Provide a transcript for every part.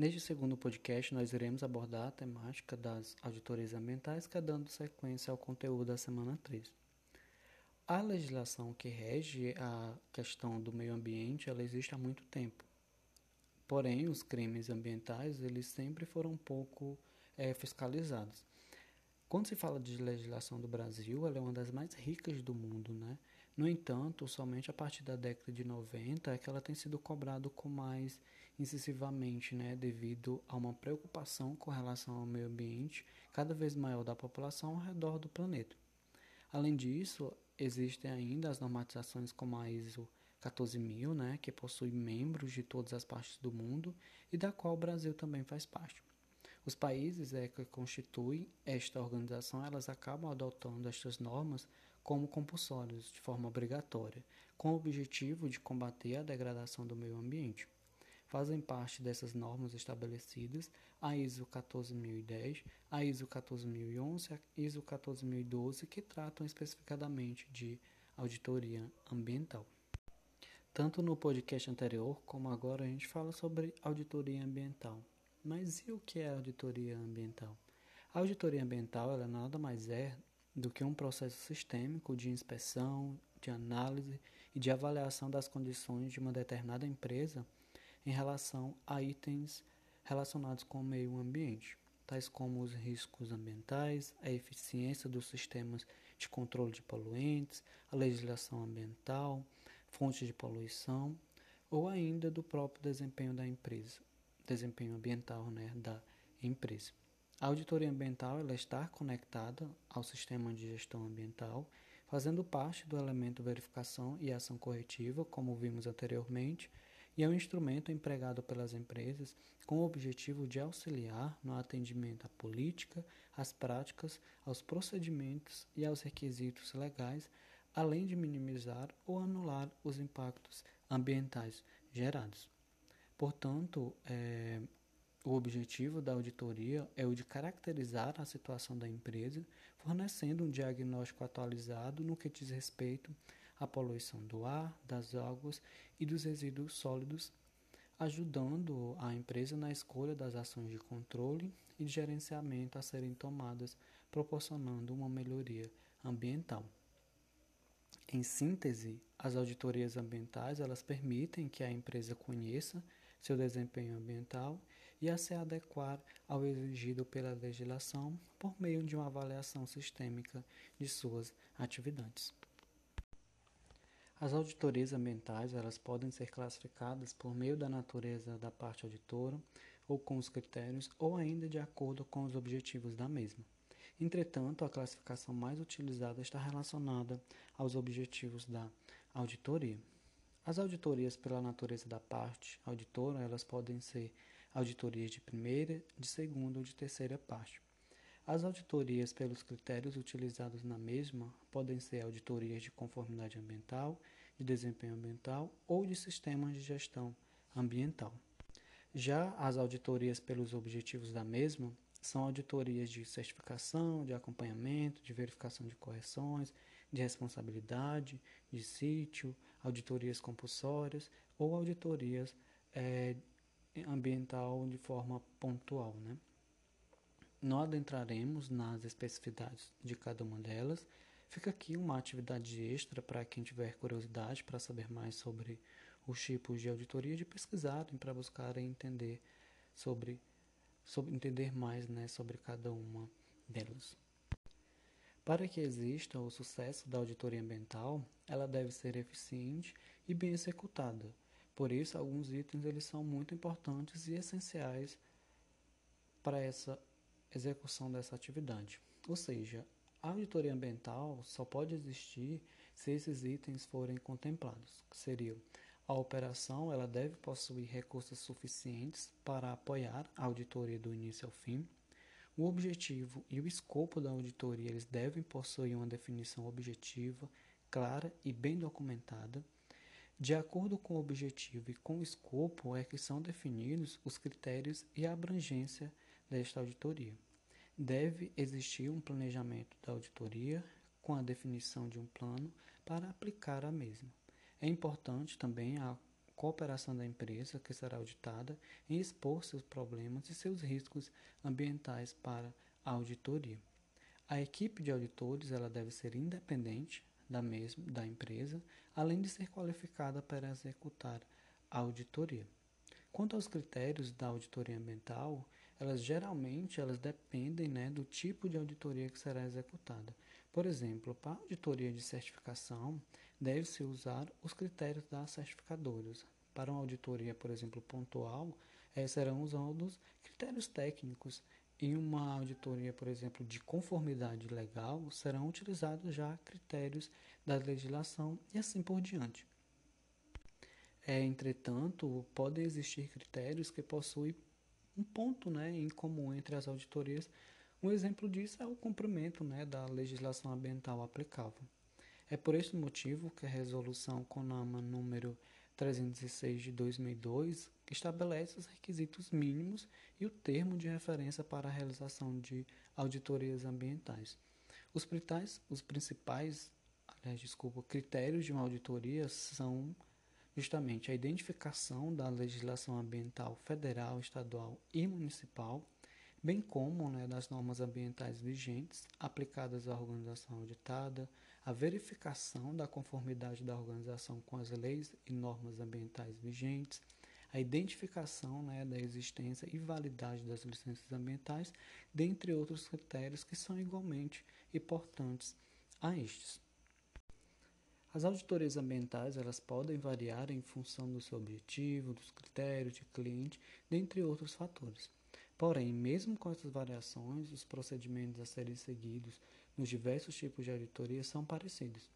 Neste segundo podcast, nós iremos abordar a temática das auditorias ambientais, que é dando sequência ao conteúdo da semana 3. A legislação que rege a questão do meio ambiente, ela existe há muito tempo. Porém, os crimes ambientais, eles sempre foram um pouco é, fiscalizados. Quando se fala de legislação do Brasil, ela é uma das mais ricas do mundo, né? No entanto, somente a partir da década de 90 é que ela tem sido cobrada com mais incisivamente, né, devido a uma preocupação com relação ao meio ambiente cada vez maior da população ao redor do planeta. Além disso, existem ainda as normatizações como a ISO 14000, né, que possui membros de todas as partes do mundo e da qual o Brasil também faz parte. Os países é, que constituem esta organização, elas acabam adotando estas normas como compulsórias, de forma obrigatória, com o objetivo de combater a degradação do meio ambiente. Fazem parte dessas normas estabelecidas a ISO 14010, a ISO 14011 e a ISO 14012, que tratam especificadamente de auditoria ambiental. Tanto no podcast anterior como agora a gente fala sobre auditoria ambiental. Mas e o que é auditoria ambiental? A auditoria ambiental ela nada mais é do que um processo sistêmico de inspeção, de análise e de avaliação das condições de uma determinada empresa em relação a itens relacionados com o meio ambiente, tais como os riscos ambientais, a eficiência dos sistemas de controle de poluentes, a legislação ambiental, fontes de poluição ou ainda do próprio desempenho da empresa, desempenho ambiental né, da empresa. A auditoria ambiental ela está conectada ao sistema de gestão ambiental, fazendo parte do elemento verificação e ação corretiva, como vimos anteriormente, e é um instrumento empregado pelas empresas com o objetivo de auxiliar no atendimento à política, às práticas, aos procedimentos e aos requisitos legais, além de minimizar ou anular os impactos ambientais gerados. Portanto, é, o objetivo da auditoria é o de caracterizar a situação da empresa, fornecendo um diagnóstico atualizado no que diz respeito à poluição do ar, das águas e dos resíduos sólidos, ajudando a empresa na escolha das ações de controle e de gerenciamento a serem tomadas, proporcionando uma melhoria ambiental. Em síntese, as auditorias ambientais elas permitem que a empresa conheça seu desempenho ambiental e a se adequar ao exigido pela legislação por meio de uma avaliação sistêmica de suas atividades. As auditorias ambientais elas podem ser classificadas por meio da natureza da parte auditora ou com os critérios ou ainda de acordo com os objetivos da mesma. Entretanto, a classificação mais utilizada está relacionada aos objetivos da auditoria. As auditorias pela natureza da parte auditora, elas podem ser auditorias de primeira, de segunda ou de terceira parte. As auditorias pelos critérios utilizados na mesma podem ser auditorias de conformidade ambiental, de desempenho ambiental ou de sistemas de gestão ambiental. Já as auditorias pelos objetivos da mesma são auditorias de certificação, de acompanhamento, de verificação de correções, de responsabilidade, de sítio, auditorias compulsórias ou auditorias é, ambiental de forma pontual. Né? Não adentraremos nas especificidades de cada uma delas. Fica aqui uma atividade extra para quem tiver curiosidade para saber mais sobre os tipos de auditoria de pesquisarem para buscarem entender sobre, sobre entender mais né, sobre cada uma delas. Para que exista o sucesso da auditoria ambiental, ela deve ser eficiente e bem executada, por isso, alguns itens eles são muito importantes e essenciais para essa execução dessa atividade. Ou seja, a auditoria ambiental só pode existir se esses itens forem contemplados, que seriam a operação ela deve possuir recursos suficientes para apoiar a auditoria do início ao fim. O objetivo e o escopo da auditoria eles devem possuir uma definição objetiva, clara e bem documentada. De acordo com o objetivo e com o escopo é que são definidos os critérios e a abrangência desta auditoria. Deve existir um planejamento da auditoria com a definição de um plano para aplicar a mesma. É importante também a cooperação da empresa que será auditada em expor seus problemas e seus riscos ambientais para a auditoria. A equipe de auditores ela deve ser independente da mesma da empresa, além de ser qualificada para executar a auditoria. Quanto aos critérios da auditoria ambiental, elas geralmente elas dependem né, do tipo de auditoria que será executada. Por exemplo, para auditoria de certificação, deve-se usar os critérios das certificadoras. Para uma auditoria, por exemplo, pontual, eh, serão usados critérios técnicos. Em uma auditoria, por exemplo, de conformidade legal, serão utilizados já critérios da legislação e assim por diante. É, entretanto, podem existir critérios que possuem um ponto né, em comum entre as auditorias. Um exemplo disso é o cumprimento né, da legislação ambiental aplicável. É por esse motivo que a resolução CONAMA número 306 de 2002 estabelece os requisitos mínimos e o termo de referência para a realização de auditorias ambientais. Os, os principais aliás, desculpa, critérios de uma auditoria são justamente a identificação da legislação ambiental federal, estadual e municipal, bem como né, das normas ambientais vigentes aplicadas à organização auditada, a verificação da conformidade da organização com as leis e normas ambientais vigentes, a identificação né, da existência e validade das licenças ambientais, dentre outros critérios que são igualmente importantes a estes. As auditorias ambientais elas podem variar em função do seu objetivo, dos critérios de cliente, dentre outros fatores. Porém, mesmo com essas variações, os procedimentos a serem seguidos nos diversos tipos de auditoria são parecidos.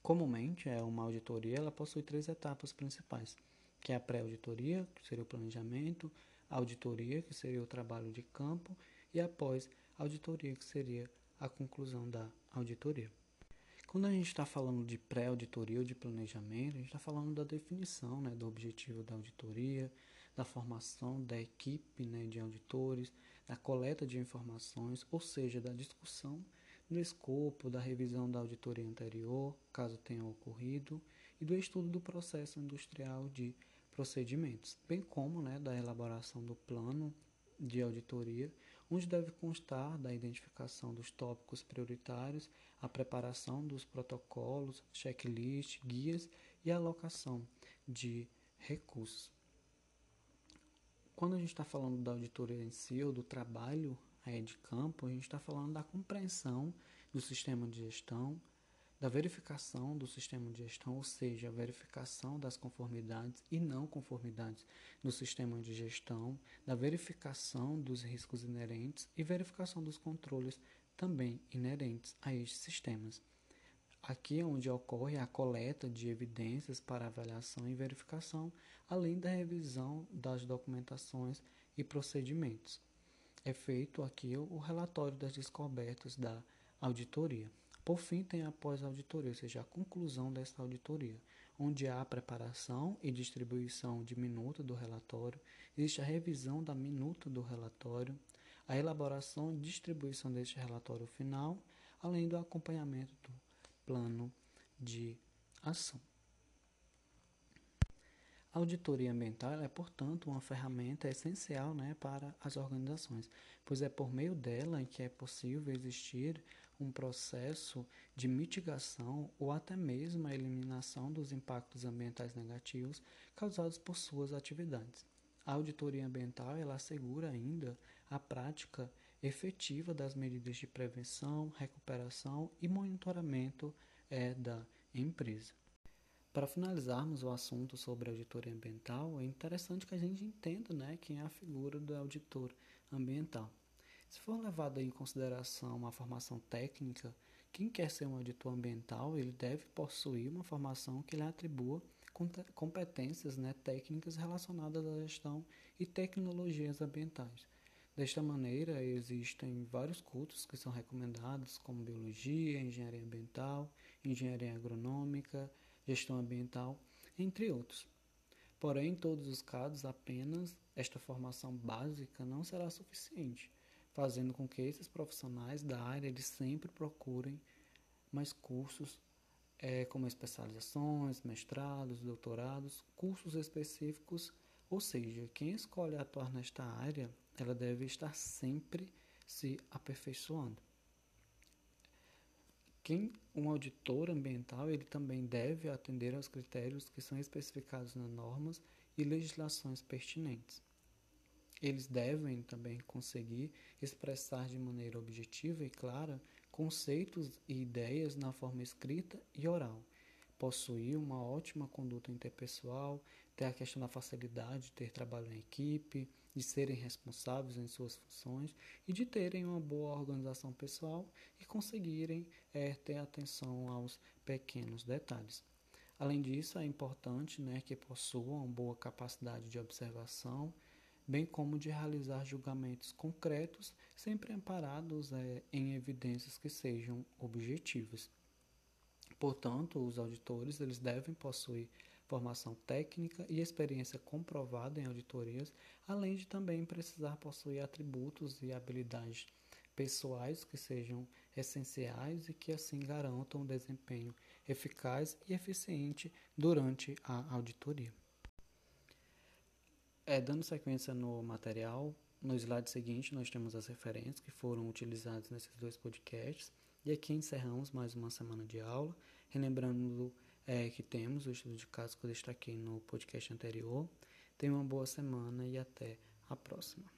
Comumente, é uma auditoria ela possui três etapas principais, que é a pré-auditoria, que seria o planejamento, a auditoria, que seria o trabalho de campo, e após auditoria, que seria a conclusão da auditoria. Quando a gente está falando de pré-auditoria ou de planejamento, a gente está falando da definição né, do objetivo da auditoria, da formação da equipe né, de auditores, da coleta de informações, ou seja, da discussão do escopo, da revisão da auditoria anterior, caso tenha ocorrido, e do estudo do processo industrial de procedimentos, bem como né, da elaboração do plano de auditoria onde deve constar da identificação dos tópicos prioritários, a preparação dos protocolos, checklist, guias e a alocação de recursos. Quando a gente está falando da auditoria em si ou do trabalho aí de campo, a gente está falando da compreensão do sistema de gestão, da verificação do sistema de gestão, ou seja, a verificação das conformidades e não conformidades do sistema de gestão, da verificação dos riscos inerentes e verificação dos controles também inerentes a estes sistemas. Aqui é onde ocorre a coleta de evidências para avaliação e verificação, além da revisão das documentações e procedimentos. É feito aqui o relatório das descobertas da auditoria. Por fim, tem a pós-auditoria, ou seja, a conclusão dessa auditoria, onde há a preparação e distribuição de minuta do relatório, existe a revisão da minuta do relatório, a elaboração e distribuição deste relatório final, além do acompanhamento do plano de ação. A auditoria ambiental é, portanto, uma ferramenta essencial né, para as organizações, pois é por meio dela que é possível existir um processo de mitigação ou até mesmo a eliminação dos impactos ambientais negativos causados por suas atividades. A auditoria ambiental ela assegura ainda a prática efetiva das medidas de prevenção, recuperação e monitoramento é, da empresa. Para finalizarmos o assunto sobre auditoria ambiental, é interessante que a gente entenda né, quem é a figura do auditor ambiental. Se for levado em consideração uma formação técnica, quem quer ser um auditor ambiental, ele deve possuir uma formação que lhe atribua competências né, técnicas relacionadas à gestão e tecnologias ambientais. Desta maneira, existem vários cursos que são recomendados, como biologia, engenharia ambiental, engenharia agronômica, gestão ambiental, entre outros. Porém, em todos os casos, apenas esta formação básica não será suficiente fazendo com que esses profissionais da área eles sempre procurem mais cursos é, como especializações, mestrados, doutorados, cursos específicos, ou seja, quem escolhe atuar nesta área, ela deve estar sempre se aperfeiçoando. Quem um auditor ambiental, ele também deve atender aos critérios que são especificados nas normas e legislações pertinentes. Eles devem também conseguir expressar de maneira objetiva e clara conceitos e ideias na forma escrita e oral, possuir uma ótima conduta interpessoal, ter a questão da facilidade de ter trabalho em equipe, de serem responsáveis em suas funções e de terem uma boa organização pessoal e conseguirem é, ter atenção aos pequenos detalhes. Além disso, é importante né, que possuam boa capacidade de observação, bem como de realizar julgamentos concretos, sempre amparados é, em evidências que sejam objetivas. Portanto, os auditores eles devem possuir formação técnica e experiência comprovada em auditorias, além de também precisar possuir atributos e habilidades pessoais que sejam essenciais e que assim garantam um desempenho eficaz e eficiente durante a auditoria. É, dando sequência no material, no slide seguinte nós temos as referências que foram utilizadas nesses dois podcasts e aqui encerramos mais uma semana de aula, relembrando é, que temos o estudo de caso que eu destaquei no podcast anterior. Tenha uma boa semana e até a próxima.